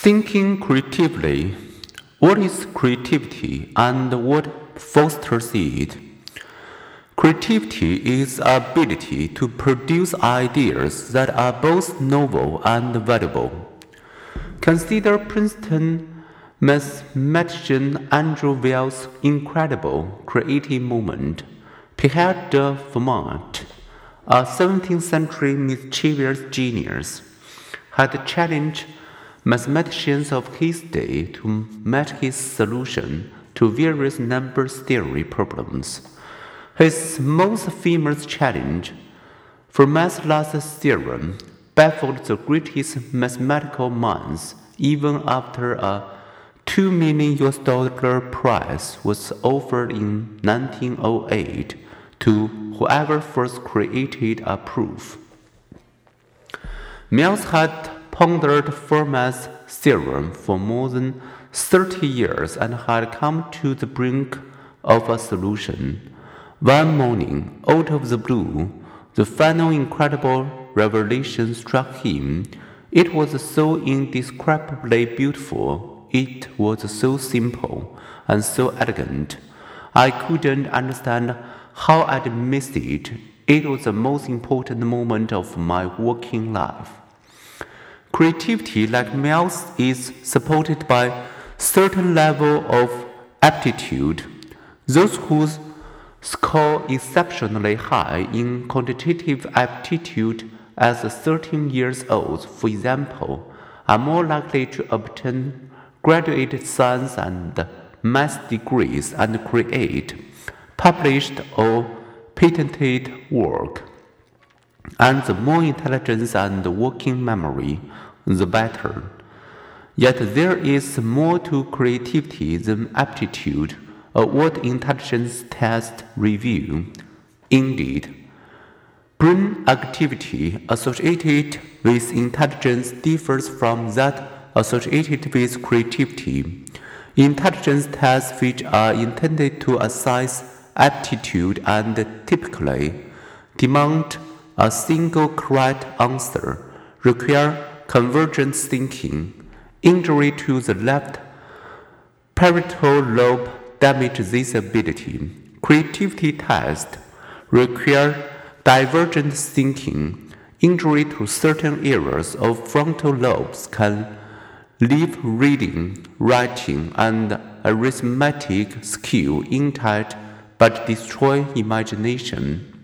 Thinking creatively. What is creativity and what fosters it? Creativity is ability to produce ideas that are both novel and valuable. Consider Princeton mathematician Andrew Wiles' incredible creative moment. Pierre de Fermat, a 17th century mischievous genius, had challenged mathematicians of his day to match his solution to various number theory problems. His most famous challenge, Fermat's last theorem, baffled the greatest mathematical minds even after a 2 million US dollar prize was offered in 1908 to whoever first created a proof. Wiles had pondered Fermat's theorem for more than 30 years and had come to the brink of a solution. One morning, out of the blue, the final incredible revelation struck him. It was so indescribably beautiful, it was so simple and so elegant. I couldn't understand how I'd missed it. It was the most important moment of my working life. Creativity, like Wiles, is supported by certain level of aptitude. Those who score exceptionally high in quantitative aptitude as 13 years old, for example, are more likely to obtain graduate science and math degrees and create published or patented work. And the more intelligence and working memory the better. Yet there is more to creativity than aptitude, a word intelligence test review. Indeed, brain activity associated with intelligence differs from that associated with creativity. Intelligence tests which are intended to assess aptitude and typically demand a single correct answer require convergent thinking, injury to the left parietal lobe damage this ability. Creativity tests require divergent thinking. Injury to certain areas of frontal lobes can leave reading, writing, and arithmetic skill intact but destroy imagination.